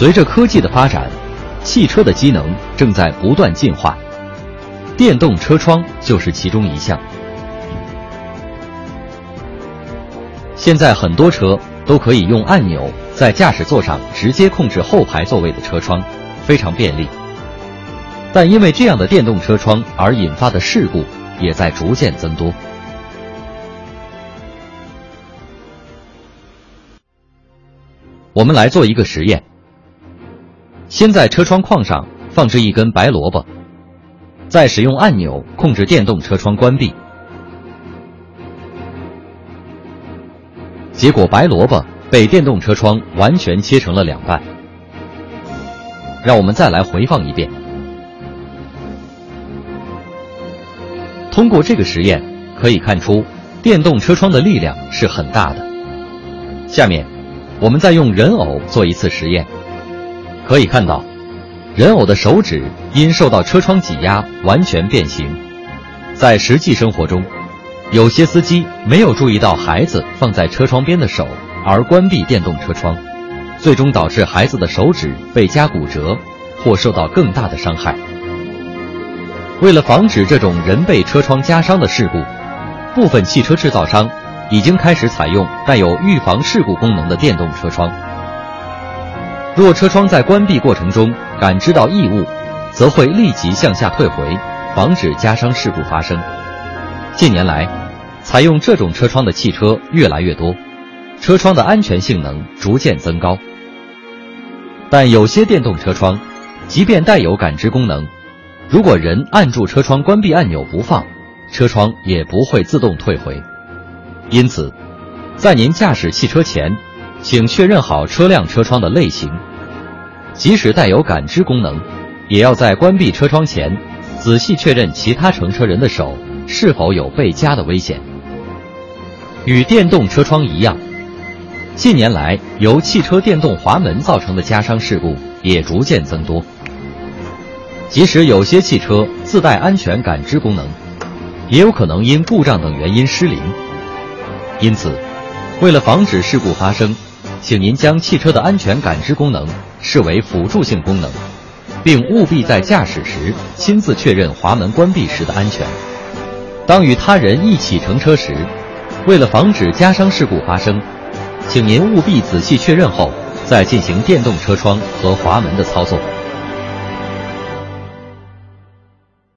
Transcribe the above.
随着科技的发展，汽车的机能正在不断进化，电动车窗就是其中一项。现在很多车都可以用按钮在驾驶座上直接控制后排座位的车窗，非常便利。但因为这样的电动车窗而引发的事故也在逐渐增多。我们来做一个实验。先在车窗框上放置一根白萝卜，再使用按钮控制电动车窗关闭。结果，白萝卜被电动车窗完全切成了两半。让我们再来回放一遍。通过这个实验，可以看出电动车窗的力量是很大的。下面，我们再用人偶做一次实验。可以看到，人偶的手指因受到车窗挤压完全变形。在实际生活中，有些司机没有注意到孩子放在车窗边的手，而关闭电动车窗，最终导致孩子的手指被夹骨折，或受到更大的伤害。为了防止这种人被车窗夹伤的事故，部分汽车制造商已经开始采用带有预防事故功能的电动车窗。若车窗在关闭过程中感知到异物，则会立即向下退回，防止夹伤事故发生。近年来，采用这种车窗的汽车越来越多，车窗的安全性能逐渐增高。但有些电动车窗，即便带有感知功能，如果人按住车窗关闭按钮不放，车窗也不会自动退回。因此，在您驾驶汽车前，请确认好车辆车窗的类型。即使带有感知功能，也要在关闭车窗前，仔细确认其他乘车人的手。是否有被夹的危险？与电动车窗一样，近年来由汽车电动滑门造成的夹伤事故也逐渐增多。即使有些汽车自带安全感知功能，也有可能因故障等原因失灵。因此，为了防止事故发生，请您将汽车的安全感知功能视为辅助性功能，并务必在驾驶时亲自确认滑门关闭时的安全。当与他人一起乘车时，为了防止夹伤事故发生，请您务必仔细确认后再进行电动车窗和滑门的操作。